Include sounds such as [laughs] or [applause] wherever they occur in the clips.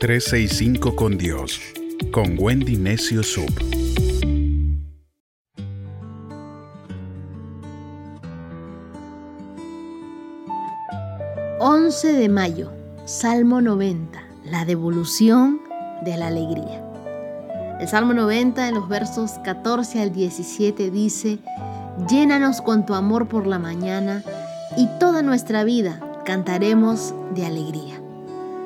365 con Dios, con Wendy Necio Sub. ...11 de mayo... ...Salmo 90... ...la devolución de la alegría... El Salmo 90 en los versos 14 al 17 dice, Llénanos con tu amor por la mañana y toda nuestra vida cantaremos de alegría.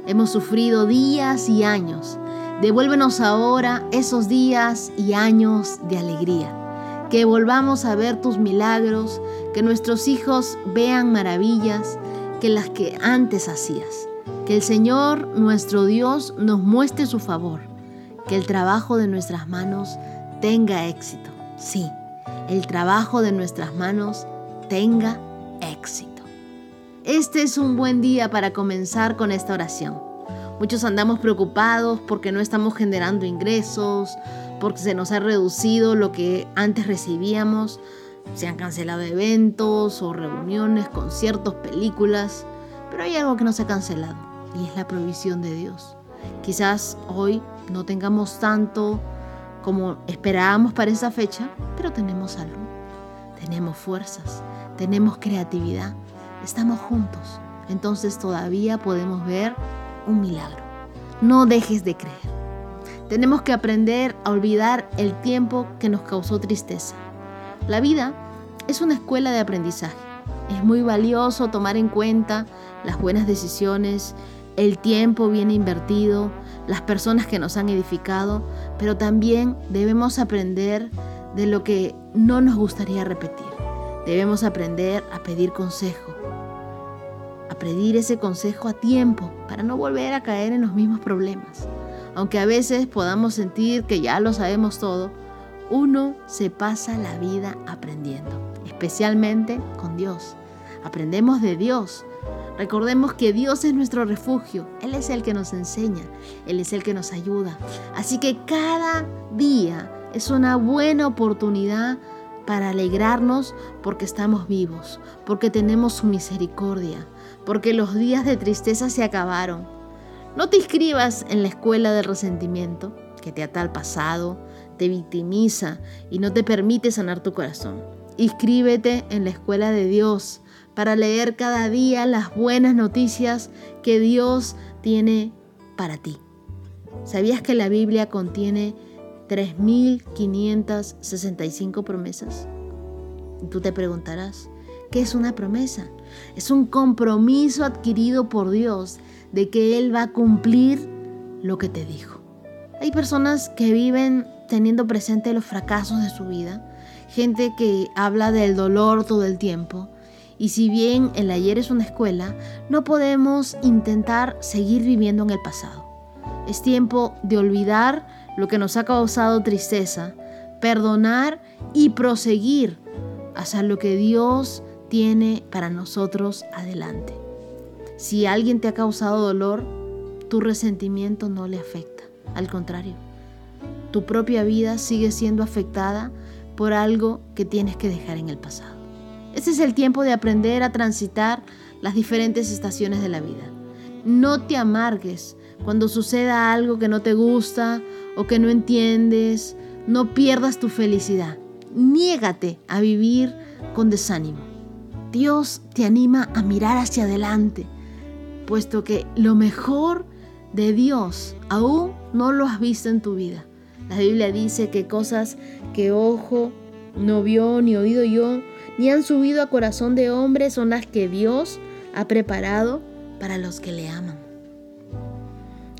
Hemos sufrido días y años. Devuélvenos ahora esos días y años de alegría. Que volvamos a ver tus milagros, que nuestros hijos vean maravillas que las que antes hacías. Que el Señor, nuestro Dios, nos muestre su favor que el trabajo de nuestras manos tenga éxito. Sí, el trabajo de nuestras manos tenga éxito. Este es un buen día para comenzar con esta oración. Muchos andamos preocupados porque no estamos generando ingresos, porque se nos ha reducido lo que antes recibíamos, se han cancelado eventos o reuniones, conciertos, películas, pero hay algo que no se ha cancelado y es la provisión de Dios. Quizás hoy no tengamos tanto como esperábamos para esa fecha, pero tenemos salud, tenemos fuerzas, tenemos creatividad, estamos juntos. Entonces todavía podemos ver un milagro. No dejes de creer. Tenemos que aprender a olvidar el tiempo que nos causó tristeza. La vida es una escuela de aprendizaje. Es muy valioso tomar en cuenta las buenas decisiones, el tiempo bien invertido, las personas que nos han edificado, pero también debemos aprender de lo que no nos gustaría repetir. Debemos aprender a pedir consejo, a pedir ese consejo a tiempo para no volver a caer en los mismos problemas. Aunque a veces podamos sentir que ya lo sabemos todo, uno se pasa la vida aprendiendo, especialmente con Dios. Aprendemos de Dios, Recordemos que Dios es nuestro refugio, Él es el que nos enseña, Él es el que nos ayuda. Así que cada día es una buena oportunidad para alegrarnos porque estamos vivos, porque tenemos su misericordia, porque los días de tristeza se acabaron. No te inscribas en la escuela del resentimiento, que te ata al pasado, te victimiza y no te permite sanar tu corazón. Inscríbete en la escuela de Dios para leer cada día las buenas noticias que Dios tiene para ti. ¿Sabías que la Biblia contiene 3.565 promesas? tú te preguntarás, ¿qué es una promesa? Es un compromiso adquirido por Dios de que Él va a cumplir lo que te dijo. Hay personas que viven teniendo presente los fracasos de su vida, gente que habla del dolor todo el tiempo, y si bien el ayer es una escuela, no podemos intentar seguir viviendo en el pasado. Es tiempo de olvidar lo que nos ha causado tristeza, perdonar y proseguir hacia lo que Dios tiene para nosotros adelante. Si alguien te ha causado dolor, tu resentimiento no le afecta. Al contrario, tu propia vida sigue siendo afectada por algo que tienes que dejar en el pasado. Este es el tiempo de aprender a transitar las diferentes estaciones de la vida. No te amargues cuando suceda algo que no te gusta o que no entiendes. No pierdas tu felicidad. Niégate a vivir con desánimo. Dios te anima a mirar hacia adelante, puesto que lo mejor de Dios aún no lo has visto en tu vida. La Biblia dice que cosas que ojo no vio ni oído yo, ni han subido a corazón de hombre son las que Dios ha preparado para los que le aman.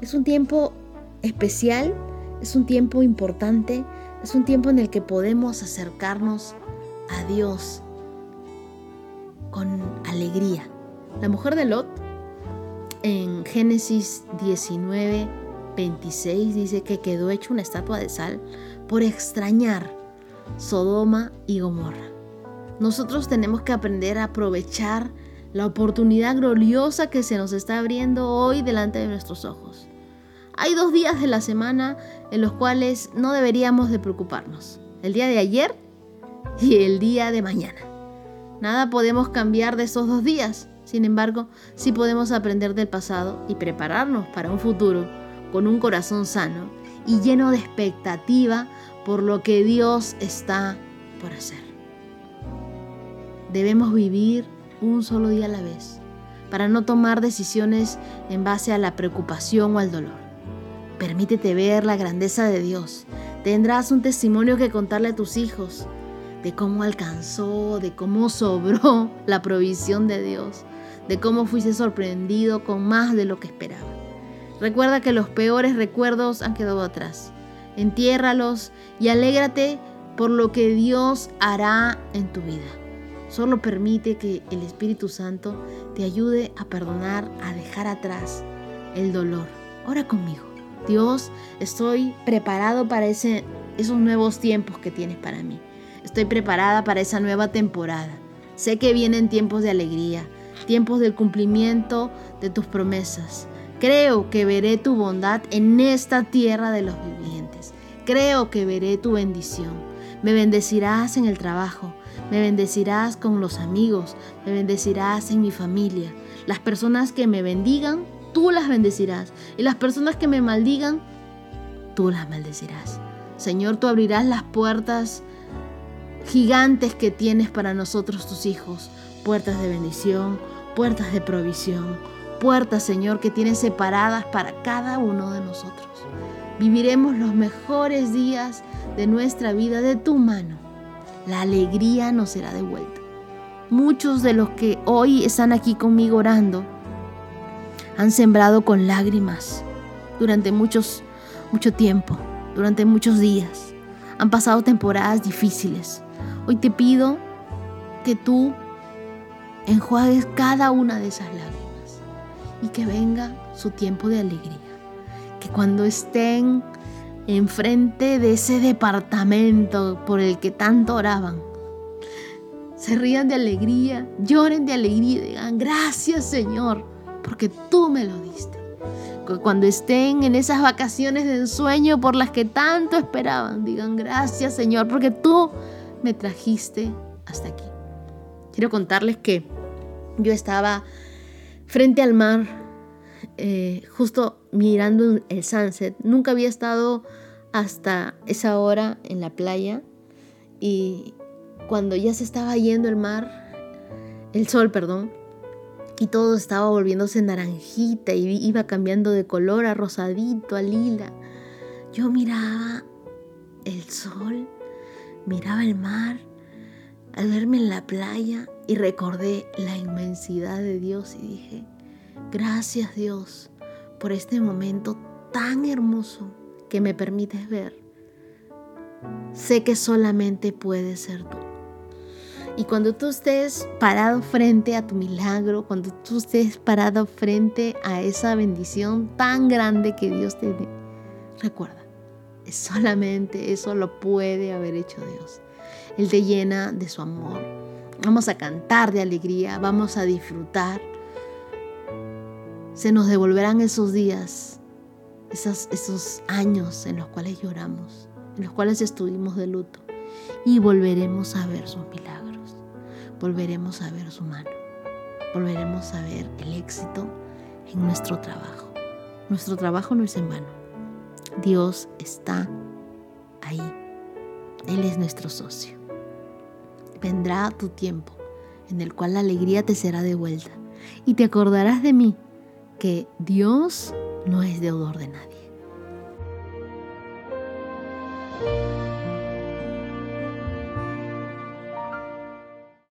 Es un tiempo especial, es un tiempo importante, es un tiempo en el que podemos acercarnos a Dios con alegría. La mujer de Lot en Génesis 19, 26 dice que quedó hecha una estatua de sal por extrañar Sodoma y Gomorra. Nosotros tenemos que aprender a aprovechar la oportunidad gloriosa que se nos está abriendo hoy delante de nuestros ojos. Hay dos días de la semana en los cuales no deberíamos de preocuparnos. El día de ayer y el día de mañana. Nada podemos cambiar de esos dos días. Sin embargo, sí podemos aprender del pasado y prepararnos para un futuro con un corazón sano y lleno de expectativa por lo que Dios está por hacer. Debemos vivir un solo día a la vez para no tomar decisiones en base a la preocupación o al dolor. Permítete ver la grandeza de Dios. Tendrás un testimonio que contarle a tus hijos de cómo alcanzó, de cómo sobró [laughs] la provisión de Dios, de cómo fuiste sorprendido con más de lo que esperaba. Recuerda que los peores recuerdos han quedado atrás. Entiérralos y alégrate por lo que Dios hará en tu vida. Solo permite que el Espíritu Santo te ayude a perdonar, a dejar atrás el dolor. Ora conmigo. Dios, estoy preparado para ese, esos nuevos tiempos que tienes para mí. Estoy preparada para esa nueva temporada. Sé que vienen tiempos de alegría, tiempos del cumplimiento de tus promesas. Creo que veré tu bondad en esta tierra de los vivientes. Creo que veré tu bendición. Me bendecirás en el trabajo, me bendecirás con los amigos, me bendecirás en mi familia. Las personas que me bendigan, tú las bendecirás. Y las personas que me maldigan, tú las maldecirás. Señor, tú abrirás las puertas gigantes que tienes para nosotros tus hijos. Puertas de bendición, puertas de provisión, puertas, Señor, que tienes separadas para cada uno de nosotros. Viviremos los mejores días de nuestra vida de tu mano. La alegría nos será devuelta. Muchos de los que hoy están aquí conmigo orando han sembrado con lágrimas durante muchos, mucho tiempo, durante muchos días. Han pasado temporadas difíciles. Hoy te pido que tú enjuagues cada una de esas lágrimas y que venga su tiempo de alegría. Que cuando estén enfrente de ese departamento por el que tanto oraban, se rían de alegría, lloren de alegría y digan, gracias Señor, porque tú me lo diste. Cuando estén en esas vacaciones de ensueño por las que tanto esperaban, digan, gracias Señor, porque tú me trajiste hasta aquí. Quiero contarles que yo estaba frente al mar, eh, justo mirando el sunset. Nunca había estado hasta esa hora en la playa y cuando ya se estaba yendo el mar, el sol, perdón, y todo estaba volviéndose naranjita y iba cambiando de color a rosadito, a lila. Yo miraba el sol, miraba el mar al verme en la playa y recordé la inmensidad de Dios y dije, gracias Dios por este momento tan hermoso que me permites ver. Sé que solamente puedes ser tú. Y cuando tú estés parado frente a tu milagro, cuando tú estés parado frente a esa bendición tan grande que Dios te dé, recuerda, solamente eso lo puede haber hecho Dios. Él te llena de su amor. Vamos a cantar de alegría, vamos a disfrutar. Se nos devolverán esos días, esos, años en los cuales lloramos, en los cuales estuvimos de luto. Y volveremos a ver sus milagros, volveremos a ver su mano, volveremos a ver el éxito en nuestro trabajo. Nuestro trabajo no es en vano. Dios está ahí. Él es nuestro socio vendrá tu tiempo en el cual la alegría te será devuelta y te acordarás de mí que Dios no es deudor de nadie.